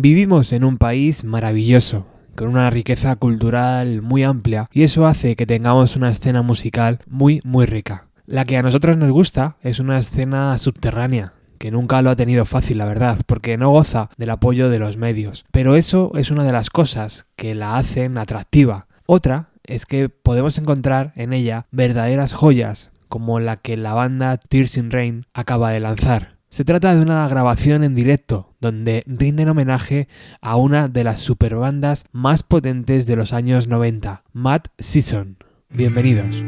Vivimos en un país maravilloso, con una riqueza cultural muy amplia, y eso hace que tengamos una escena musical muy, muy rica. La que a nosotros nos gusta es una escena subterránea, que nunca lo ha tenido fácil, la verdad, porque no goza del apoyo de los medios. Pero eso es una de las cosas que la hacen atractiva. Otra es que podemos encontrar en ella verdaderas joyas, como la que la banda Tears in Rain acaba de lanzar. Se trata de una grabación en directo, donde rinden homenaje a una de las superbandas más potentes de los años 90, Mad Season. Bienvenidos.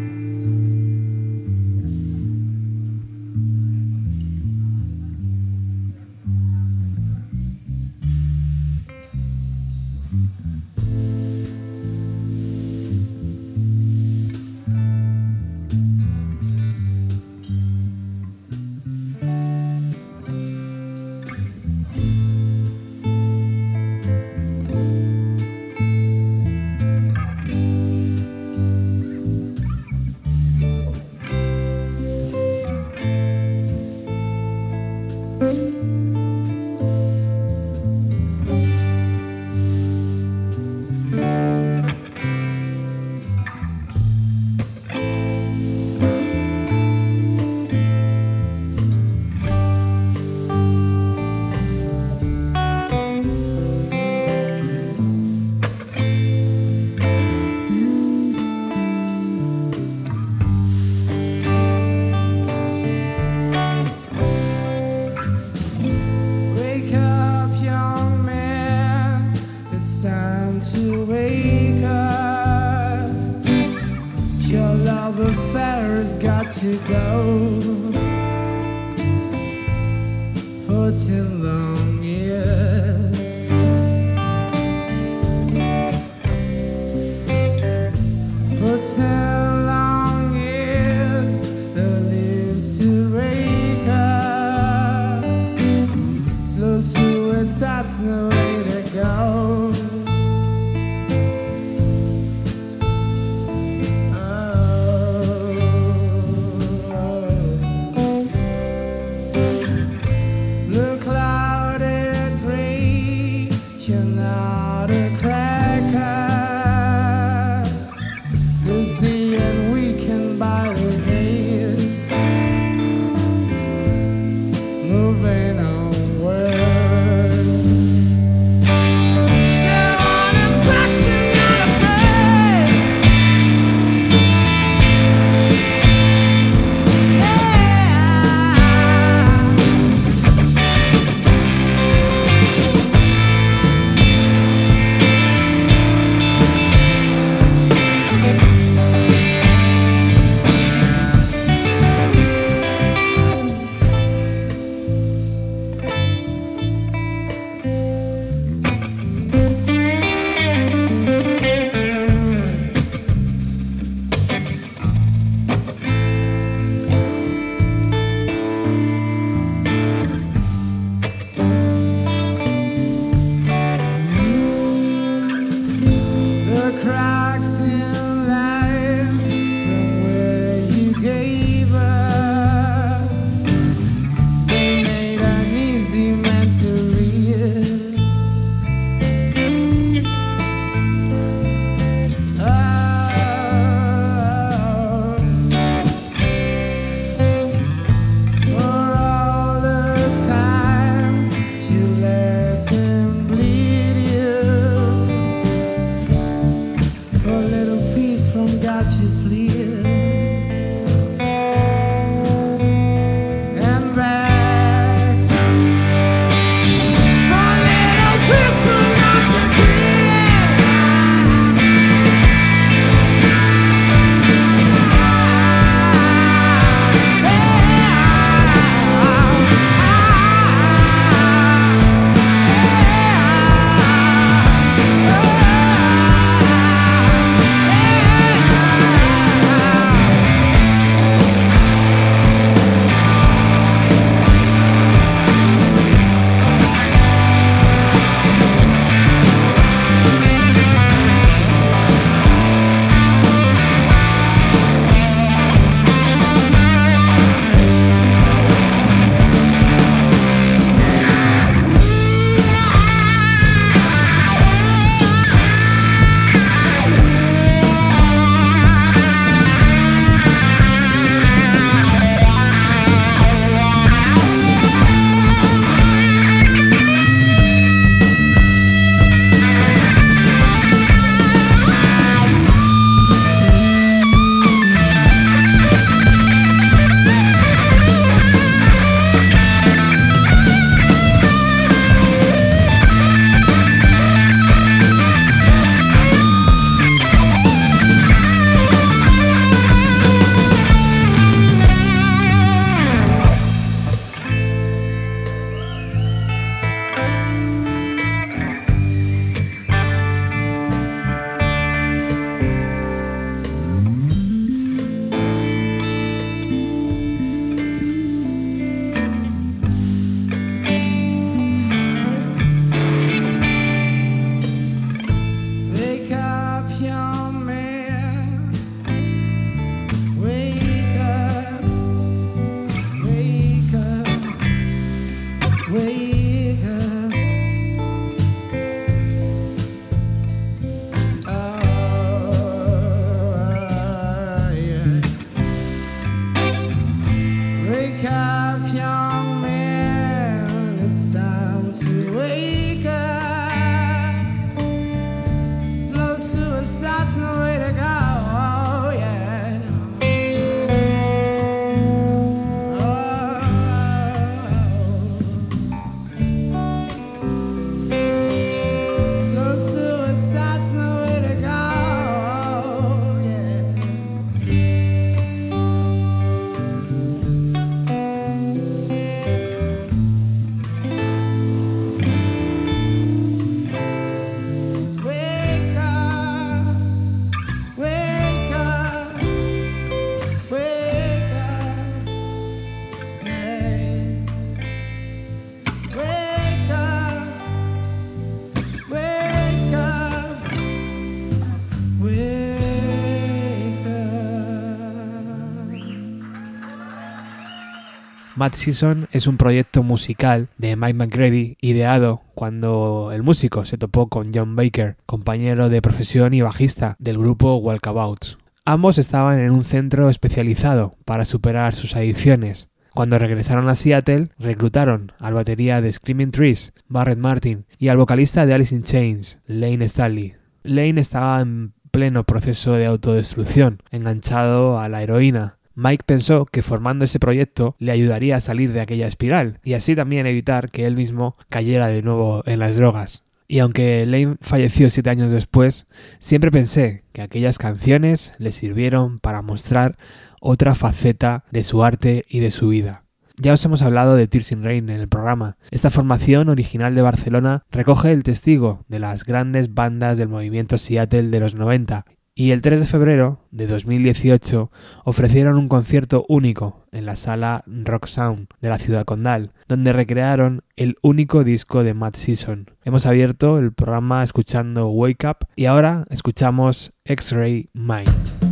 Mad Season es un proyecto musical de Mike McGrady ideado cuando el músico se topó con John Baker, compañero de profesión y bajista del grupo Walkabouts. Ambos estaban en un centro especializado para superar sus adicciones. Cuando regresaron a Seattle, reclutaron al batería de Screaming Trees, Barrett Martin, y al vocalista de Alice in Chains, Lane Stanley. Lane estaba en pleno proceso de autodestrucción, enganchado a la heroína. Mike pensó que formando ese proyecto le ayudaría a salir de aquella espiral y así también evitar que él mismo cayera de nuevo en las drogas. Y aunque Lane falleció siete años después, siempre pensé que aquellas canciones le sirvieron para mostrar otra faceta de su arte y de su vida. Ya os hemos hablado de Tears in Rain en el programa. Esta formación original de Barcelona recoge el testigo de las grandes bandas del movimiento Seattle de los 90 y el 3 de febrero de 2018 ofrecieron un concierto único en la sala Rock Sound de la ciudad condal, donde recrearon el único disco de Mad Season. Hemos abierto el programa escuchando Wake Up y ahora escuchamos X-Ray Mind.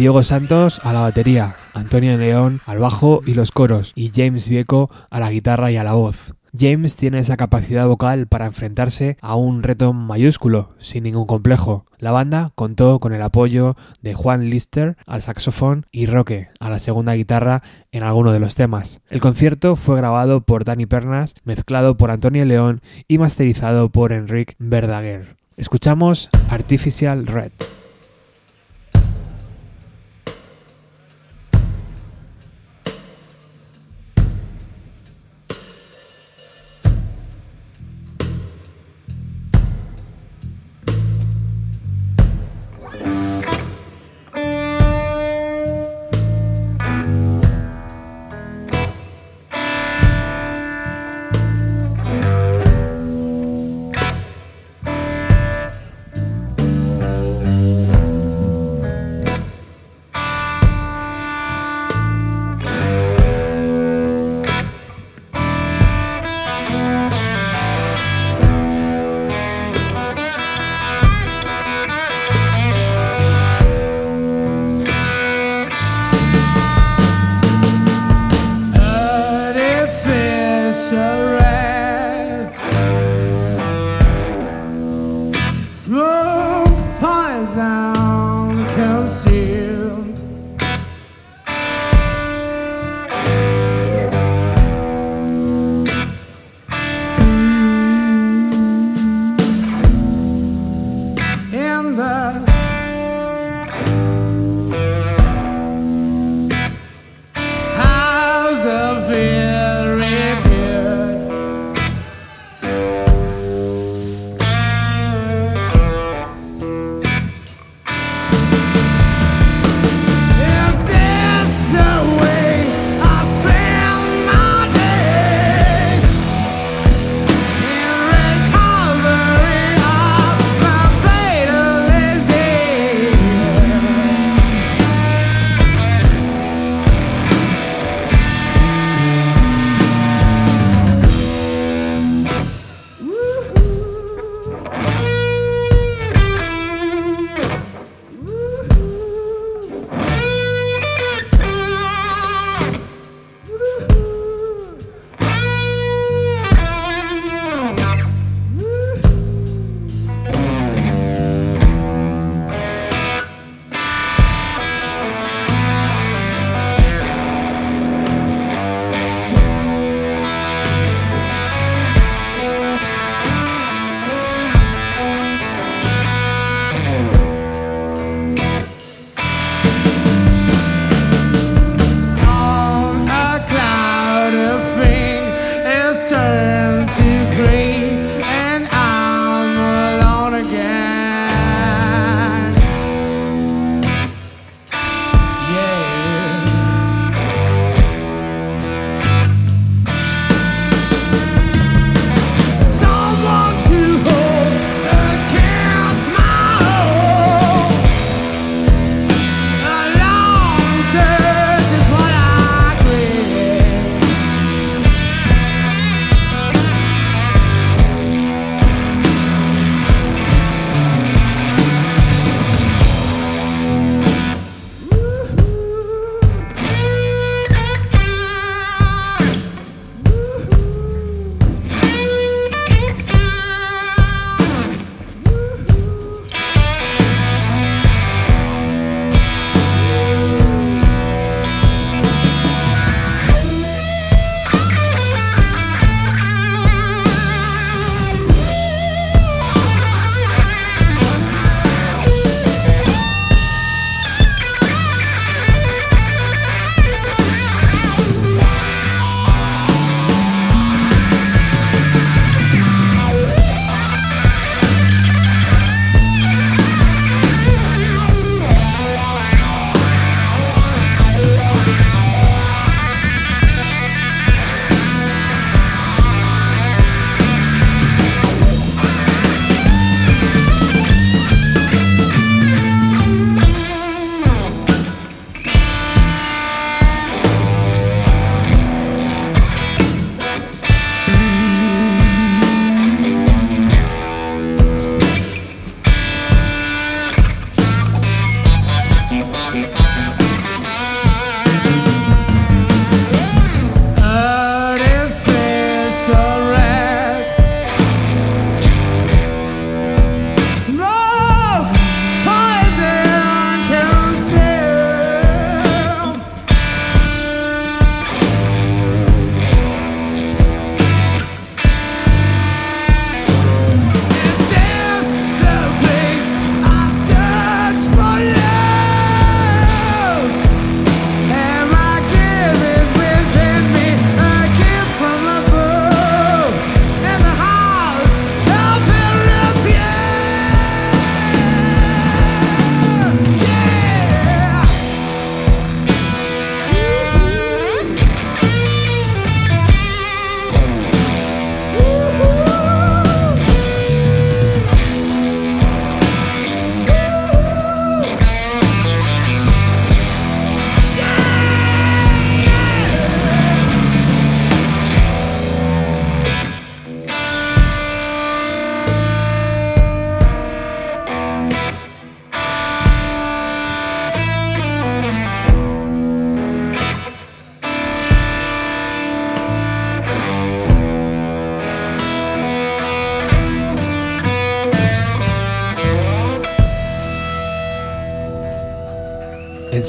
Diego Santos a la batería, Antonio León al bajo y los coros y James Vieco a la guitarra y a la voz. James tiene esa capacidad vocal para enfrentarse a un reto mayúsculo, sin ningún complejo. La banda contó con el apoyo de Juan Lister al saxofón y Roque a la segunda guitarra en alguno de los temas. El concierto fue grabado por Dani Pernas, mezclado por Antonio León y masterizado por Enrique Verdaguer. Escuchamos Artificial Red.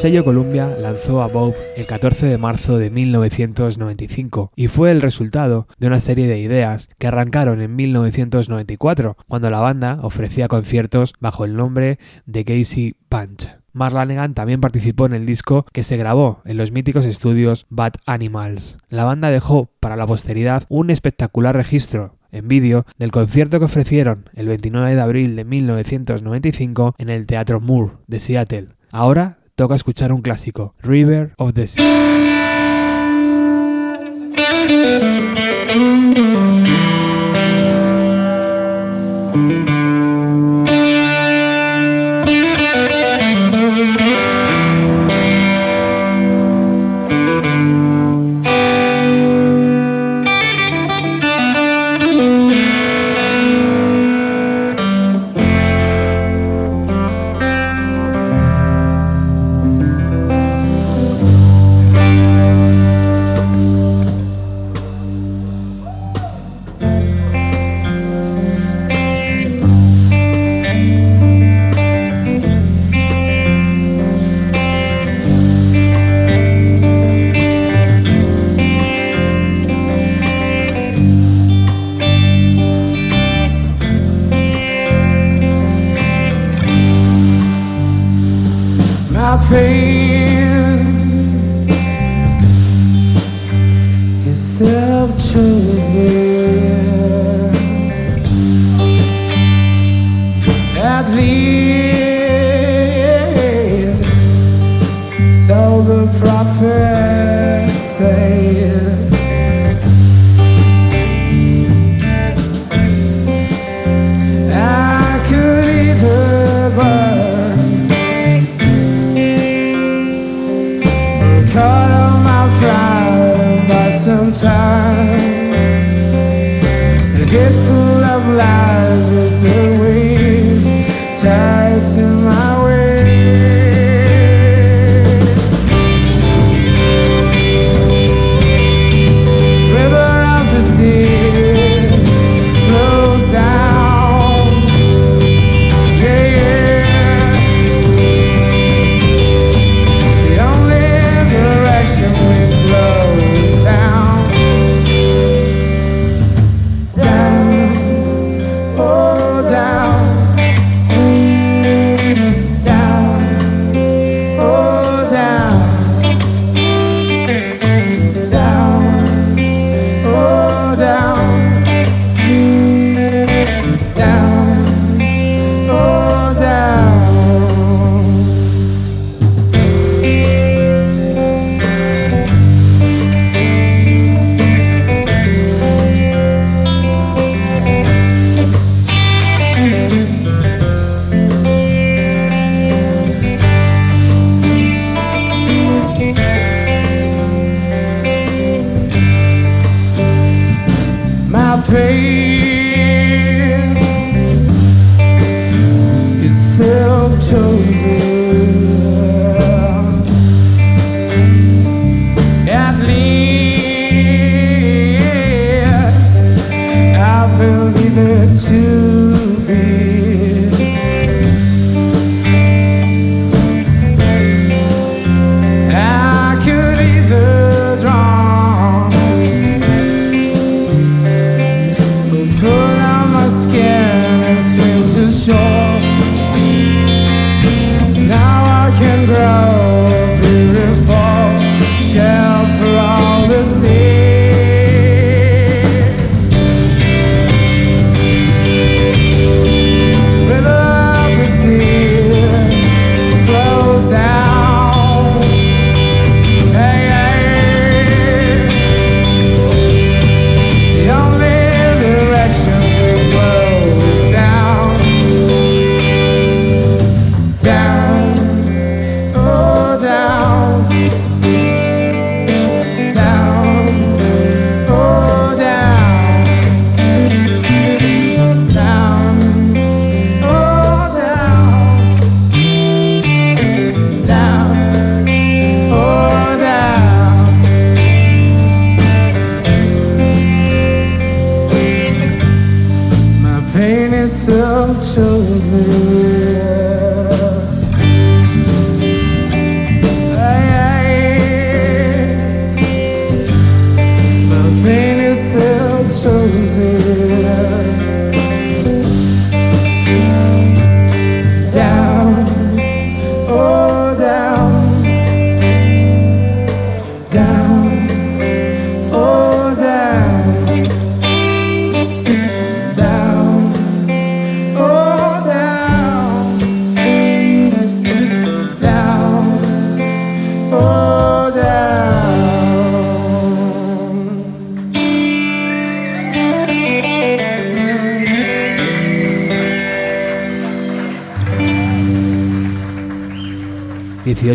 Sello Columbia lanzó a Bob el 14 de marzo de 1995 y fue el resultado de una serie de ideas que arrancaron en 1994 cuando la banda ofrecía conciertos bajo el nombre de Casey Punch. Mark Lanegan también participó en el disco que se grabó en los míticos estudios Bad Animals. La banda dejó para la posteridad un espectacular registro en vídeo del concierto que ofrecieron el 29 de abril de 1995 en el Teatro Moore de Seattle. Ahora toca escuchar un clásico, River of the Sea.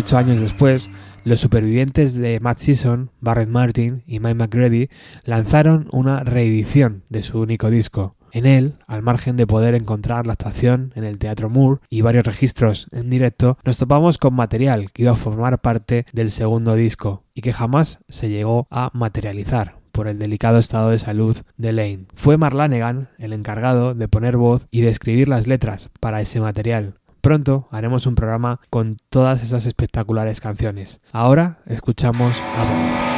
18 años después, los supervivientes de Matt Season, Barrett Martin y Mike McGrady lanzaron una reedición de su único disco. En él, al margen de poder encontrar la actuación en el Teatro Moore y varios registros en directo, nos topamos con material que iba a formar parte del segundo disco y que jamás se llegó a materializar por el delicado estado de salud de Lane. Fue Marlanegan el encargado de poner voz y de escribir las letras para ese material, Pronto haremos un programa con todas esas espectaculares canciones. Ahora escuchamos a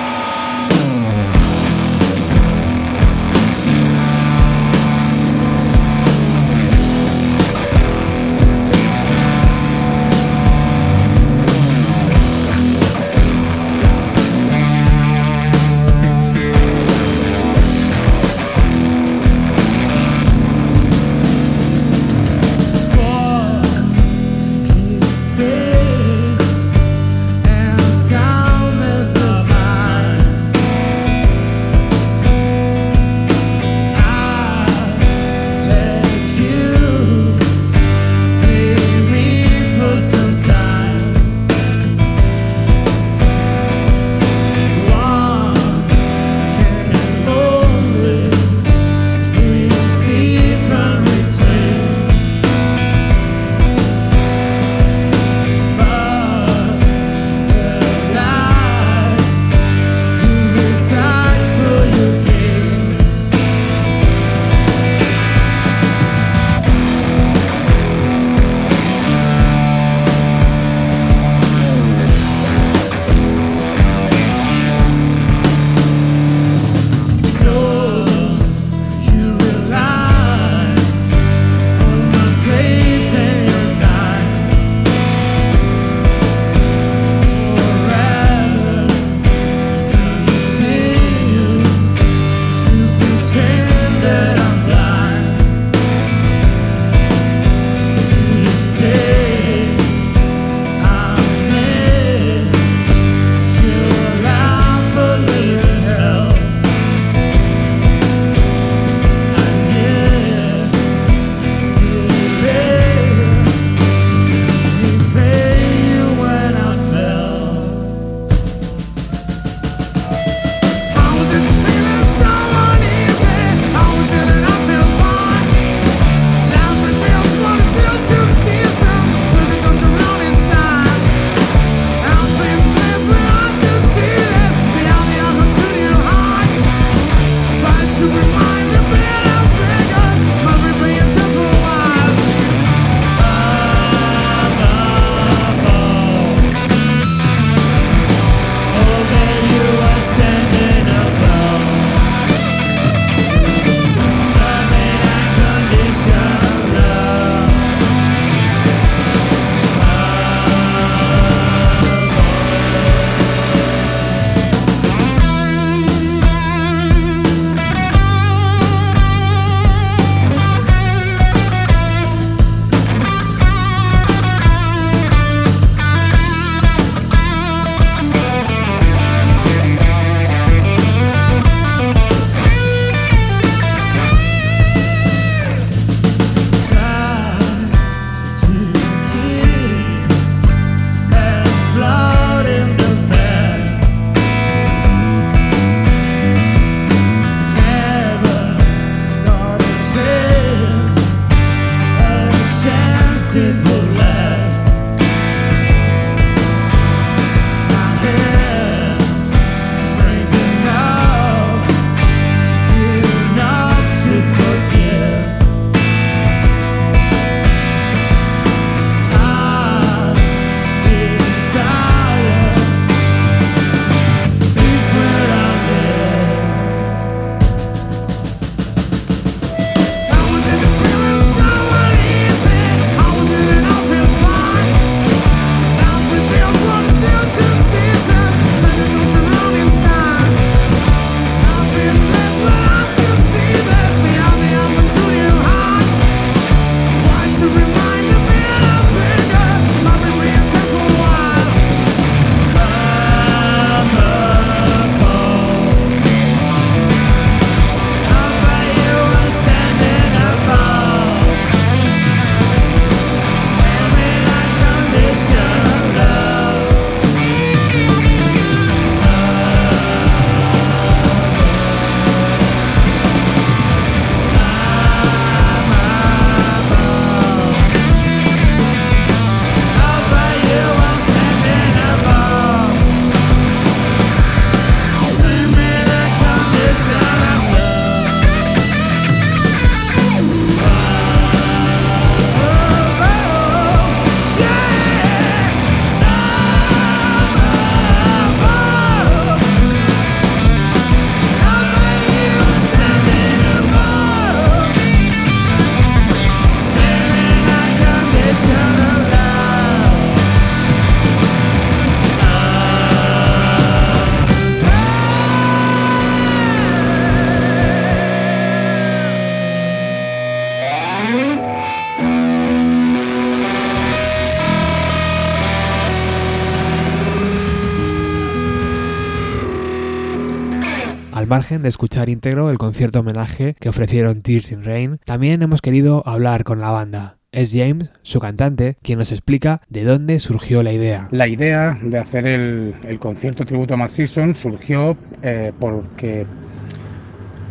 de escuchar íntegro el concierto homenaje que ofrecieron Tears in Rain, también hemos querido hablar con la banda. Es James, su cantante, quien nos explica de dónde surgió la idea. La idea de hacer el, concierto tributo a Matt Season surgió eh, porque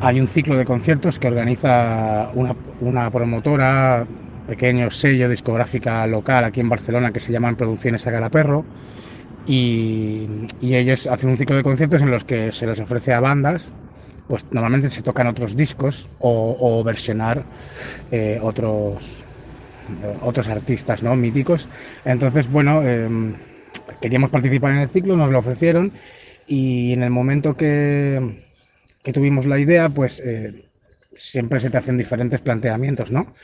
hay un ciclo de conciertos que organiza una, promotora, pequeño sello discográfica local aquí en Barcelona que se llaman Producciones Agalaperro y, ellos hacen un ciclo de conciertos en los que se les ofrece a bandas pues normalmente se tocan otros discos o, versionar eh, otros otros artistas ¿no? míticos. Entonces, bueno, em, queríamos participar en el ciclo, nos lo ofrecieron y en el momento que, que tuvimos la idea, pues eh, siempre se te hacen diferentes planteamientos, ¿no?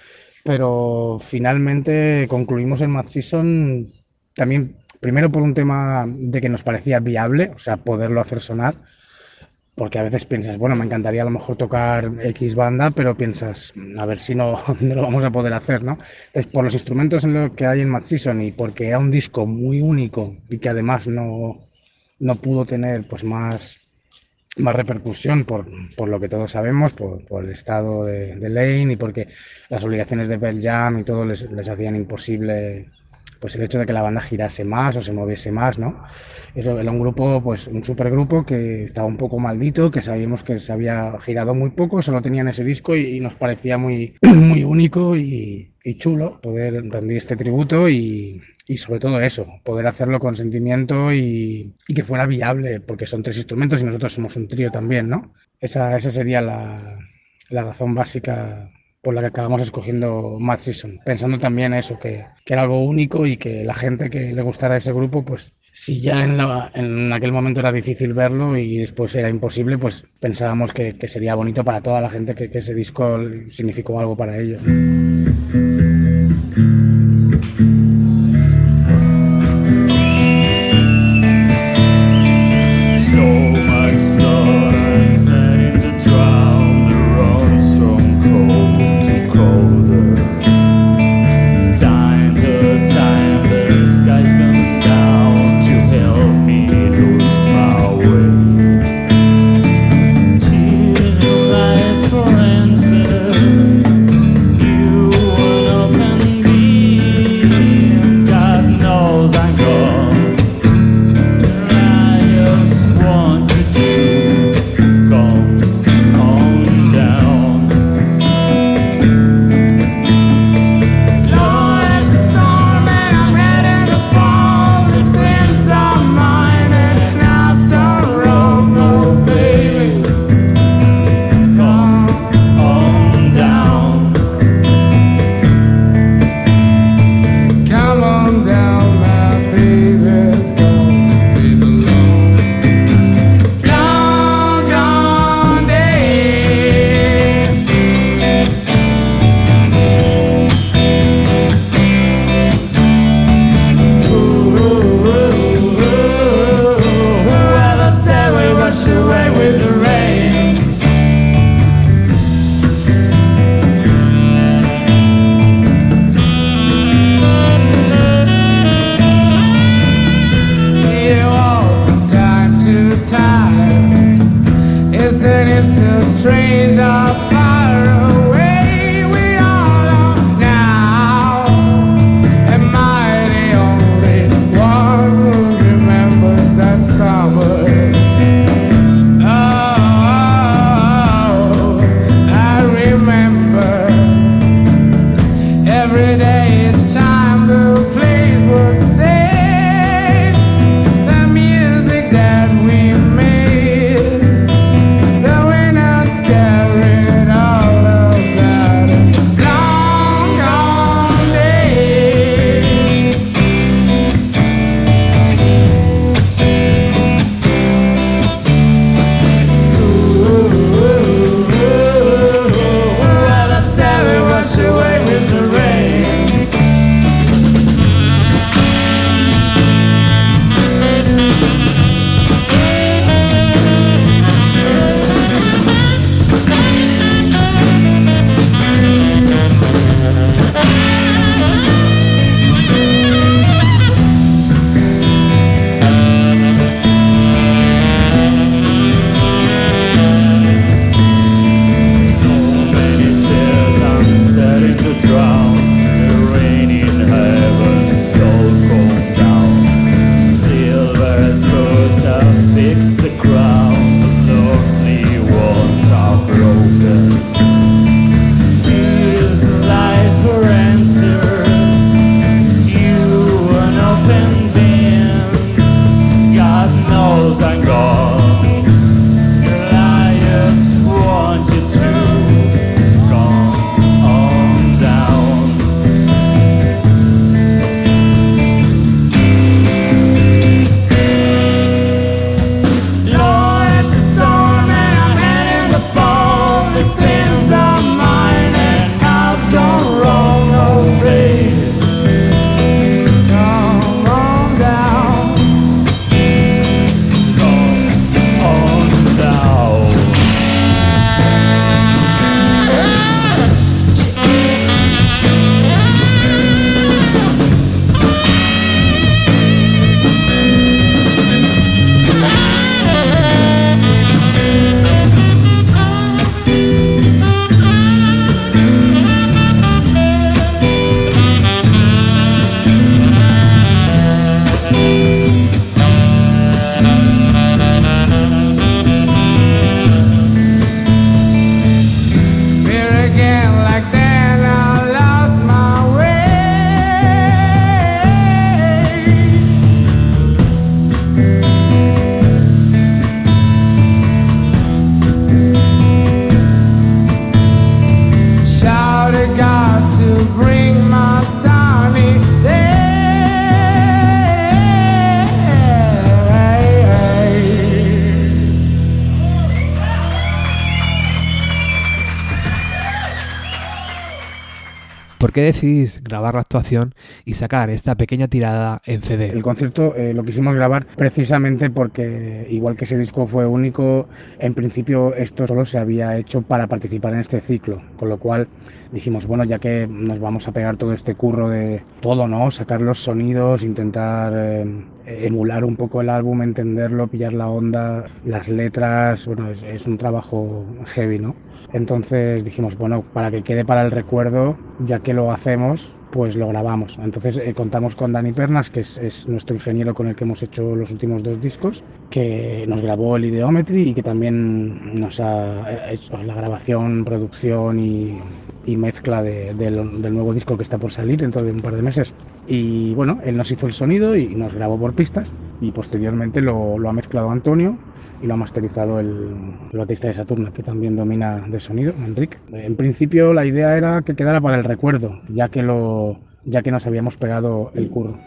Pero finalmente concluimos el Mad Season también, primero por un tema de que nos parecía viable, o sea, poderlo hacer sonar, porque a veces piensas, bueno, me encantaría a lo mejor tocar X banda, pero piensas, a ver si no, lo vamos a poder hacer, ¿no? Entonces, por los instrumentos en lo que hay en Mad Season y porque era un disco muy único y que además no, no pudo tener pues más, más repercusión por, por lo que todos sabemos, por, por el estado de, de, Lane y porque las obligaciones de Bell Jam y todo les, les hacían imposible pues el hecho de que la banda girase más o se moviese más, ¿no? Eso era un grupo, pues un supergrupo que estaba un poco maldito, que sabíamos que se había girado muy poco, solo tenían ese disco y, nos parecía muy, muy único y, chulo poder rendir este tributo y, sobre todo eso, poder hacerlo con sentimiento y, que fuera viable, porque son tres instrumentos y nosotros somos un trío también, ¿no? Esa, esa sería la, la razón básica por la que acabamos escogiendo Mad Season, pensando también eso, que, era algo único y que la gente que le gustara ese grupo, pues si ya en, en aquel momento era difícil verlo y después era imposible, pues pensábamos que, sería bonito para toda la gente que, que ese disco significó algo para ellos. Qué decidís grabar la actuación y sacar esta pequeña tirada en CD? El concierto eh, lo quisimos grabar precisamente porque, igual que ese disco fue único, en principio esto solo se había hecho para participar en este ciclo, con lo cual dijimos, bueno, ya que nos vamos a pegar todo este curro de todo, ¿no? Sacar los sonidos, intentar eh, emular un poco el álbum, entenderlo, pillar la onda, las letras, bueno, es, un trabajo heavy, ¿no? Entonces dijimos, bueno, para que quede para el recuerdo, ya que lo hacemos, pues lo grabamos. Entonces eh, contamos con Dani Pernas, que es, es, nuestro ingeniero con el que hemos hecho los últimos dos discos, que nos grabó el Ideometry y que también nos ha hecho la grabación, producción y, mezcla de, de, del nuevo disco que está por salir dentro de un par de meses. Y bueno, él nos hizo el sonido y nos grabó por pistas y posteriormente lo ha mezclado Antonio y lo ha masterizado el, el baterista de Saturno, que también domina de sonido, Enrique. En principio la idea era que quedara para el recuerdo, ya que, lo, ya que nos habíamos pegado el curro.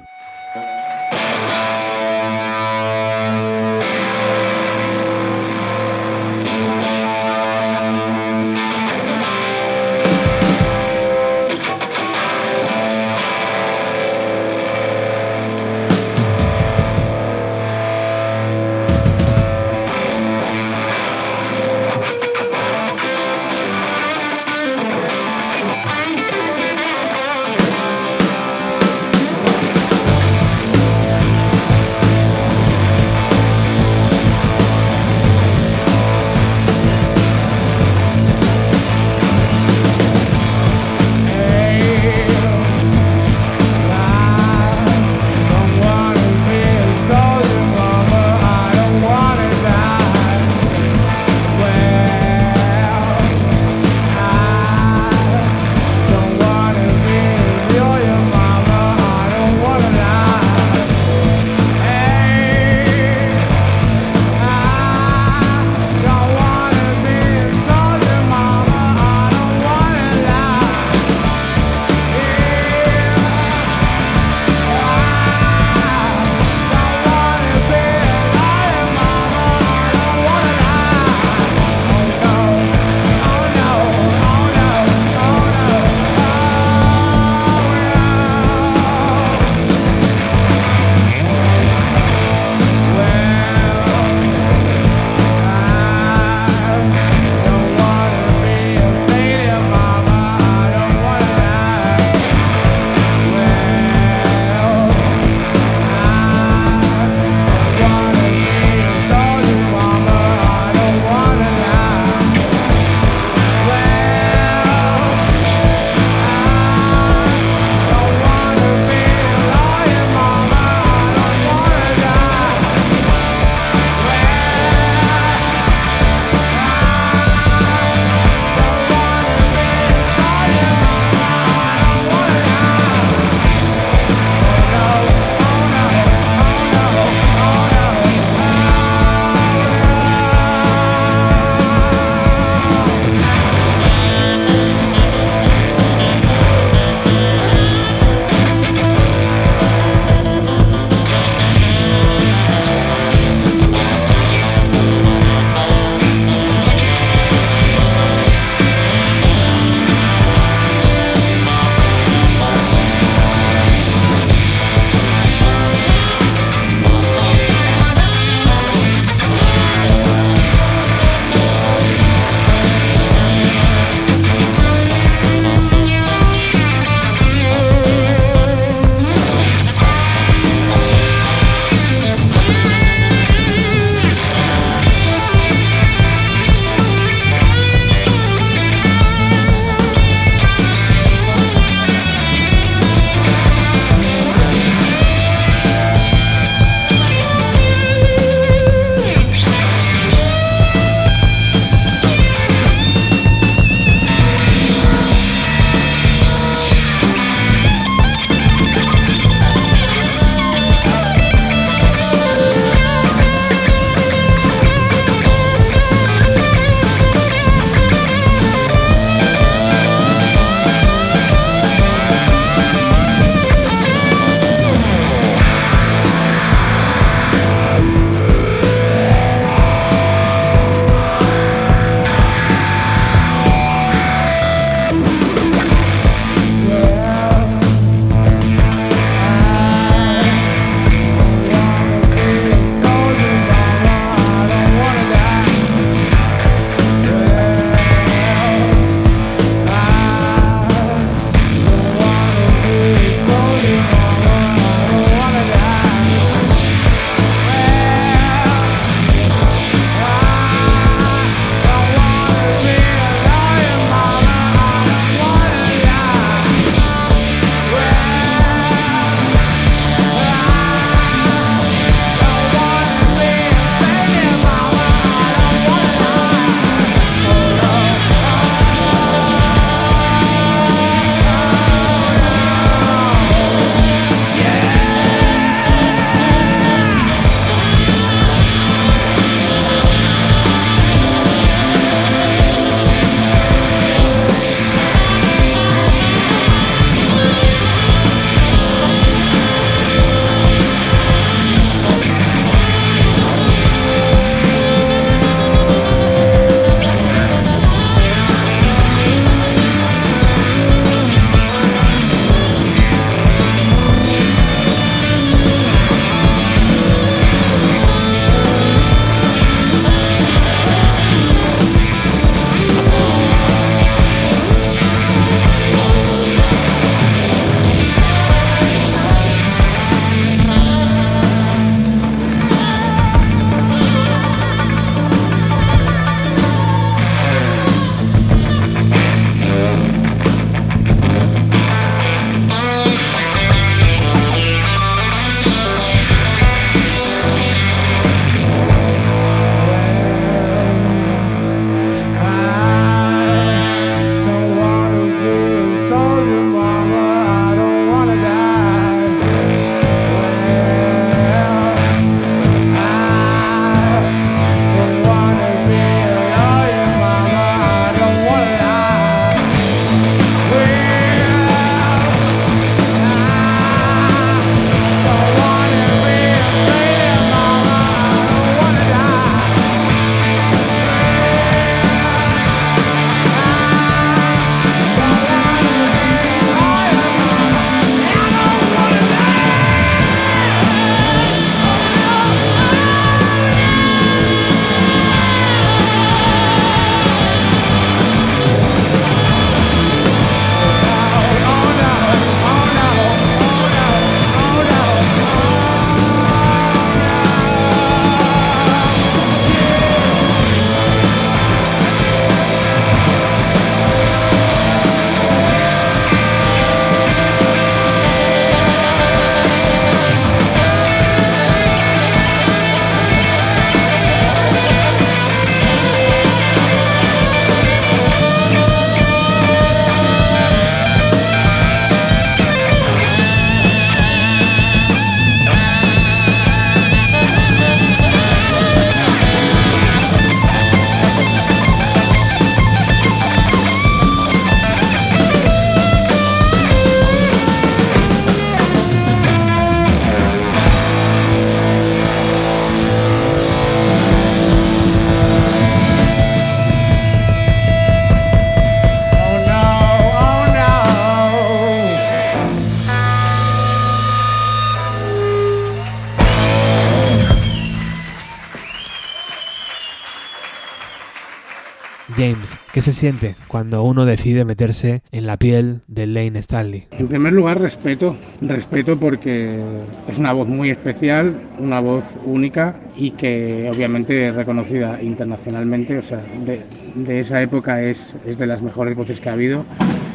¿Qué se siente cuando uno decide meterse en la piel de Lane Stanley? En primer lugar, respeto. Respeto porque es una voz muy especial, una voz única y que obviamente es reconocida internacionalmente. O sea, de, de esa época es, es, de las mejores voces que ha habido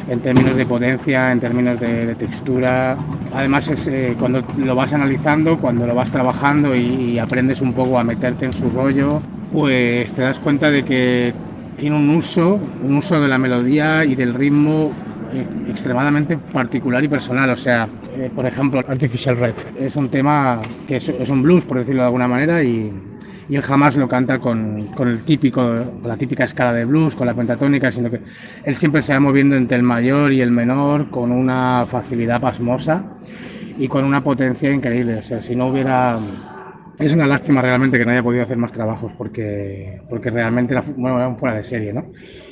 en términos de potencia, en términos de, de textura. Además, es eh, cuando lo vas analizando, cuando lo vas trabajando y, y aprendes un poco a meterte en su rollo, pues te das cuenta de que tiene un uso, un uso de la melodía y del ritmo eh, extremadamente particular y personal. O sea, eh, por ejemplo, Artificial Red es un tema que es, es, un blues, por decirlo de alguna manera, y, y él jamás lo canta con, con, el típico, con la típica escala de blues, con la pentatónica, sino que él siempre se va moviendo entre el mayor y el menor con una facilidad pasmosa y con una potencia increíble. O sea, si no hubiera es una lástima realmente que no haya podido hacer más trabajos porque, porque realmente era, bueno, era fuera de serie, ¿no?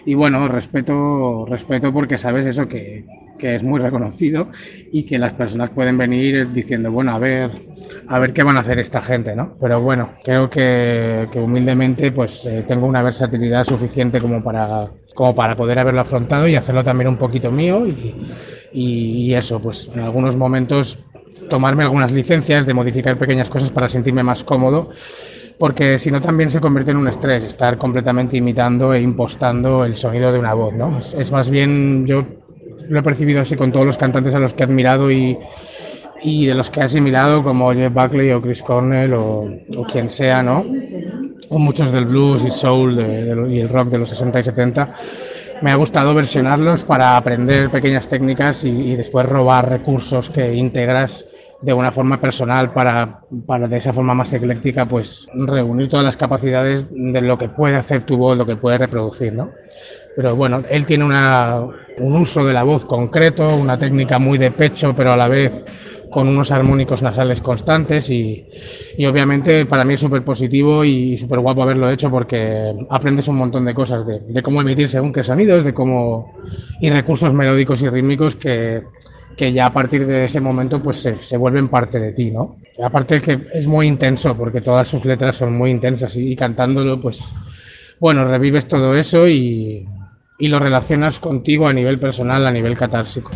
Y bueno, respeto, respeto porque sabes eso que, que, es muy reconocido y que las personas pueden venir diciendo, bueno, a ver, a ver qué van a hacer esta gente, ¿no? Pero bueno, creo que, que humildemente pues eh, tengo una versatilidad suficiente como para, como para poder haberlo afrontado y hacerlo también un poquito mío y, y eso, pues en algunos momentos tomarme algunas licencias, de modificar pequeñas cosas para sentirme más cómodo, porque si no también se convierte en un estrés, estar completamente imitando e impostando el sonido de una voz, ¿no? Es, más bien, yo lo he percibido así con todos los cantantes a los que he admirado y, y de los que he asimilado, como Jeff Buckley o Chris Cornell o, o quien sea, ¿no? O muchos del blues y soul de, de, y el rock de los 60 y 70 me ha gustado versionarlos para aprender pequeñas técnicas y, y, después robar recursos que integras de una forma personal para, para de esa forma más ecléctica pues reunir todas las capacidades de lo que puede hacer tu voz, lo que puede reproducir, ¿no? Pero bueno, él tiene una, un uso de la voz concreto, una técnica muy de pecho, pero a la vez con unos armónicos nasales constantes y, y obviamente para mí es súper positivo y súper guapo haberlo hecho porque aprendes un montón de cosas de, de, cómo emitir según qué sonidos, de cómo y recursos melódicos y rítmicos que, que ya a partir de ese momento pues se, vuelven parte de ti, ¿no? Aparte que es muy intenso porque todas sus letras son muy intensas y, y cantándolo pues bueno, revives todo eso y, y lo relacionas contigo a nivel personal, a nivel catársico.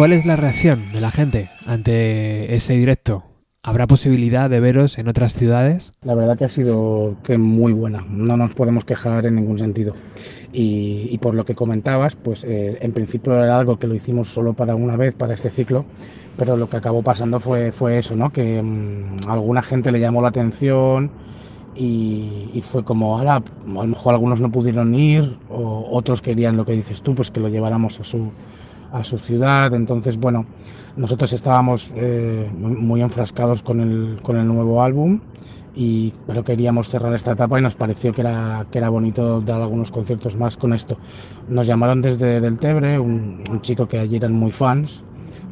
¿Cuál es la reacción de la gente ante ese directo? ¿Habrá posibilidad de veros en otras ciudades? La verdad que ha sido que muy buena, no nos podemos quejar en ningún sentido. Y, y por lo que comentabas, pues eh, en principio era algo que lo hicimos solo para una vez, para este ciclo, pero lo que acabó pasando fue, fue eso, ¿no? Que mmm, alguna gente le llamó la atención y, y fue como, ahora, a lo mejor algunos no pudieron ir, o otros querían lo que dices tú, pues que lo lleváramos a su, a su ciudad. Entonces, bueno, nosotros estábamos eh, muy enfrascados con el, con el nuevo álbum, y, pero queríamos cerrar esta etapa y nos pareció que era, que era bonito dar algunos conciertos más con esto. Nos llamaron desde Del Tebre, un, chico que allí eran muy fans,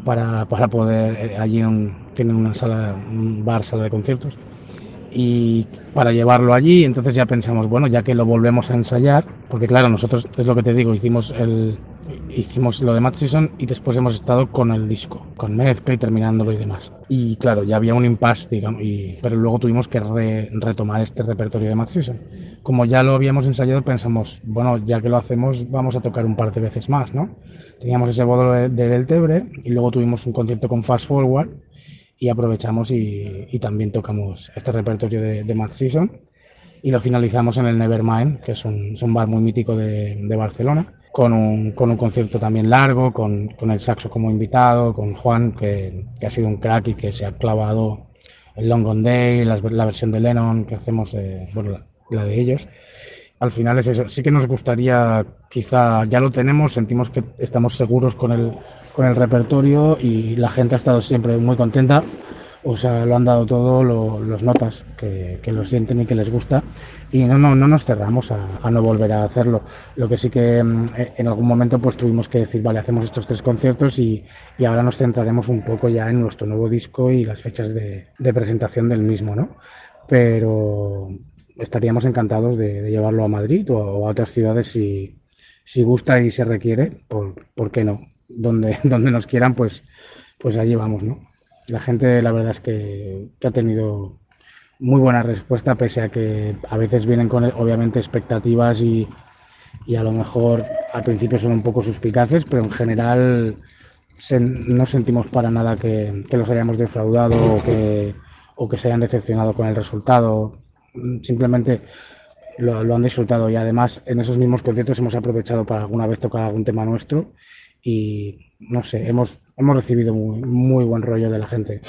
para, para poder, eh, allí un, tienen una sala, un bar, sala de conciertos, y para llevarlo allí, entonces ya pensamos, bueno, ya que lo volvemos a ensayar, porque claro, nosotros, es lo que te digo, hicimos el, hicimos lo de Matt Season y después hemos estado con el disco, con mezcla y terminándolo y demás. Y claro, ya había un impasse, digamos, y, pero luego tuvimos que re, retomar este repertorio de Matt Season. Como ya lo habíamos ensayado, pensamos, bueno, ya que lo hacemos, vamos a tocar un par de veces más, ¿no? Teníamos ese bódolo de, de Del Tebre y luego tuvimos un concierto con Fast Forward y aprovechamos y, y también tocamos este repertorio de, de Matt Season y lo finalizamos en el Nevermind, que es un, es un bar muy mítico de, de Barcelona con un, con un, concierto también largo, con, con, el saxo como invitado, con Juan, que, que, ha sido un crack y que se ha clavado el Long Gone Day, la, la versión de Lennon que hacemos, eh, bueno, la, la, de ellos. Al final es eso. Sí que nos gustaría, quizá ya lo tenemos, sentimos que estamos seguros con el, con el repertorio y la gente ha estado siempre muy contenta. O sea, lo han dado todo, lo, los notas, que, que, lo sienten y que les gusta. Y no, no, no nos cerramos a, a, no volver a hacerlo. Lo que sí que mm, en algún momento pues tuvimos que decir, vale, hacemos estos tres conciertos y, y ahora nos centraremos un poco ya en nuestro nuevo disco y las fechas de, de presentación del mismo, ¿no? Pero estaríamos encantados de, llevarlo a Madrid o a, otras ciudades si, gusta y se requiere, ¿por, ¿por qué no? Donde, donde nos quieran, pues, pues allí vamos, ¿no? La gente, la verdad es que, ha tenido muy buena respuesta, pese a que a veces vienen con, obviamente, expectativas y, a lo mejor al principio son un poco suspicaces, pero en general no sentimos para nada que, los hayamos defraudado o que se hayan decepcionado con el resultado. Simplemente lo, han disfrutado y además en esos mismos conciertos hemos aprovechado para alguna vez tocar algún tema nuestro y no sé, hemos, hemos recibido muy, muy buen rollo de la gente.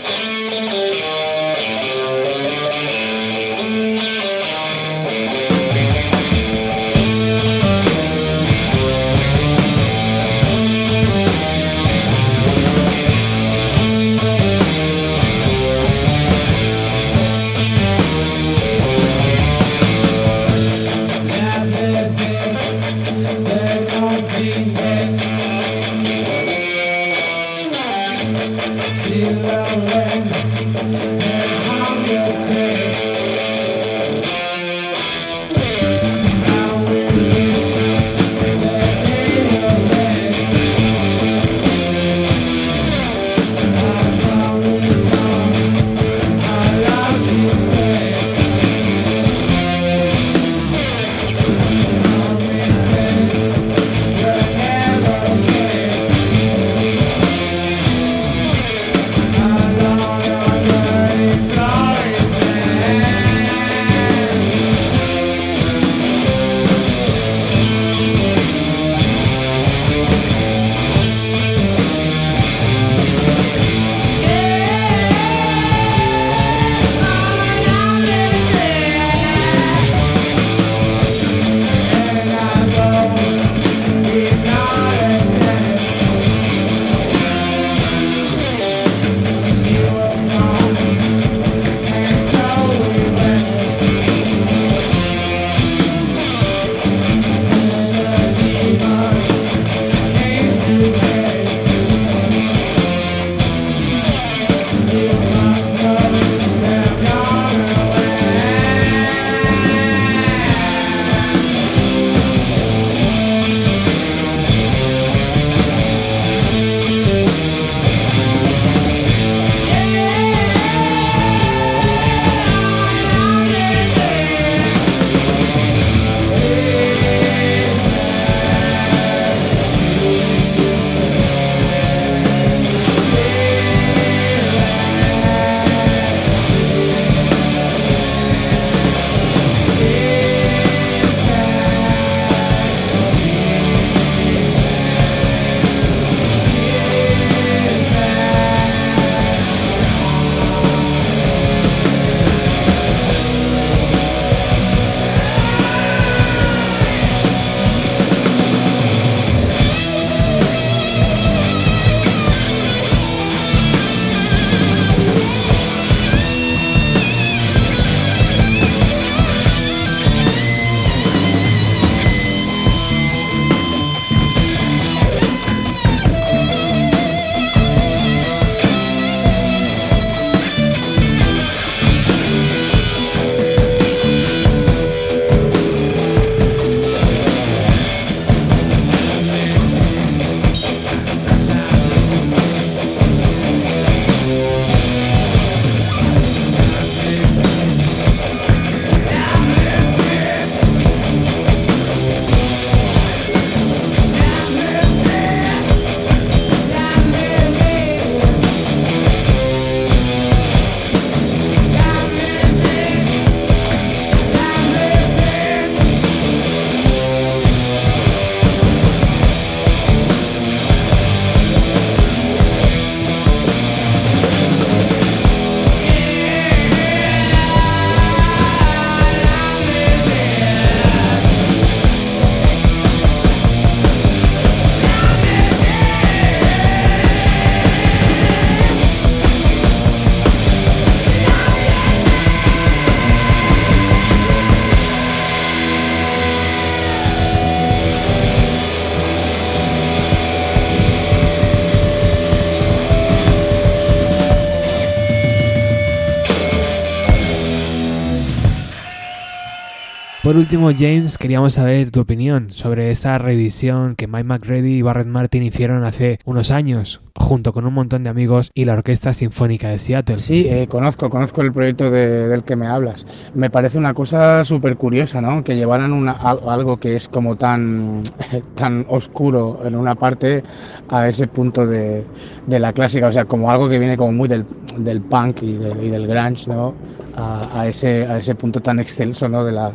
Por último, James, queríamos saber tu opinión sobre esa revisión que Mike McReady y Barrett Martin hicieron hace unos años, junto con un montón de amigos y la Orquesta Sinfónica de Seattle. Sí, eh, conozco, conozco el proyecto de, del que me hablas. Me parece una cosa súper curiosa, ¿no? Que llevaran una, algo que es como tan, tan oscuro en una parte a ese punto de, de la clásica, o sea, como algo que viene como muy del, del punk y, de, y del grunge, ¿no? A, a, ese, a ese punto tan excelso, ¿no? De la,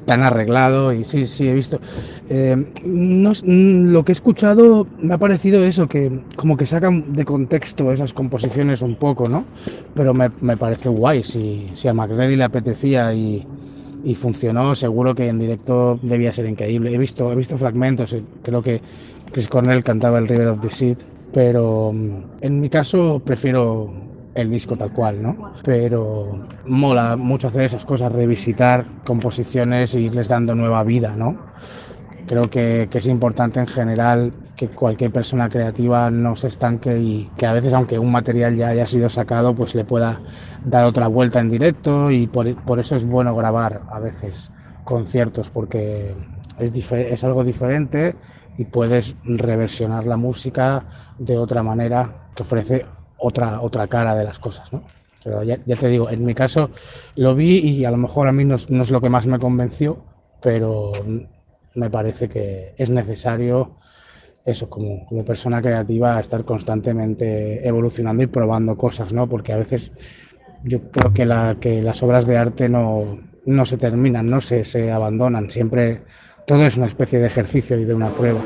tan arreglado y sí, sí, he visto. Eh, no, lo que he escuchado me ha parecido eso, que como que sacan de contexto esas composiciones un poco, ¿no? Pero me, me parece guay, si, si a McReady le apetecía y, y, funcionó, seguro que en directo debía ser increíble. He visto, he visto fragmentos, eh, creo que Chris Cornell cantaba el River of the Sea, pero mm, en mi caso prefiero el disco tal cual, ¿no? Pero mola mucho hacer esas cosas, revisitar composiciones e irles dando nueva vida, ¿no? Creo que, que, es importante en general que cualquier persona creativa no se estanque y que a veces, aunque un material ya haya sido sacado, pues le pueda dar otra vuelta en directo y por, por eso es bueno grabar a veces conciertos porque es, es algo diferente y puedes reversionar la música de otra manera que ofrece otra, otra cara de las cosas, ¿no? Pero ya, ya, te digo, en mi caso lo vi y a lo mejor a mí no, no, es lo que más me convenció, pero me parece que es necesario eso, como, como persona creativa, estar constantemente evolucionando y probando cosas, ¿no? Porque a veces yo creo que, la, que las obras de arte no, no se terminan, no se, se abandonan, siempre todo es una especie de ejercicio y de una prueba.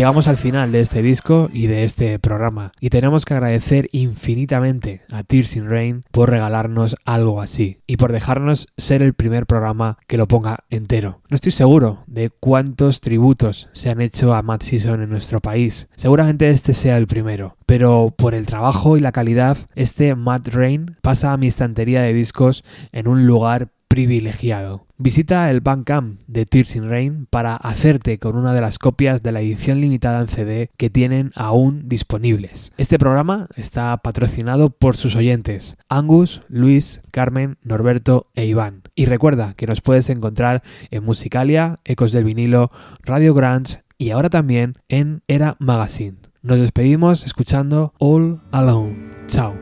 Llegamos al final de este disco y de este programa y tenemos que agradecer infinitamente a Tears in Rain por regalarnos algo así y por dejarnos ser el primer programa que lo ponga entero. No estoy seguro de cuántos tributos se han hecho a Matt Season en nuestro país. Seguramente este sea el primero, pero por el trabajo y la calidad, este Matt Rain pasa a mi estantería de discos en un lugar privilegiado. Visita el Bandcamp de Tears in Rain para hacerte con una de las copias de la edición limitada en CD que tienen aún disponibles. Este programa está patrocinado por sus oyentes, Angus, Luis, Carmen, Norberto e Iván. Y recuerda que nos puedes encontrar en Musicalia, Ecos del Vinilo, Radio Grants y ahora también en Era Magazine. Nos despedimos escuchando All Alone. Chao.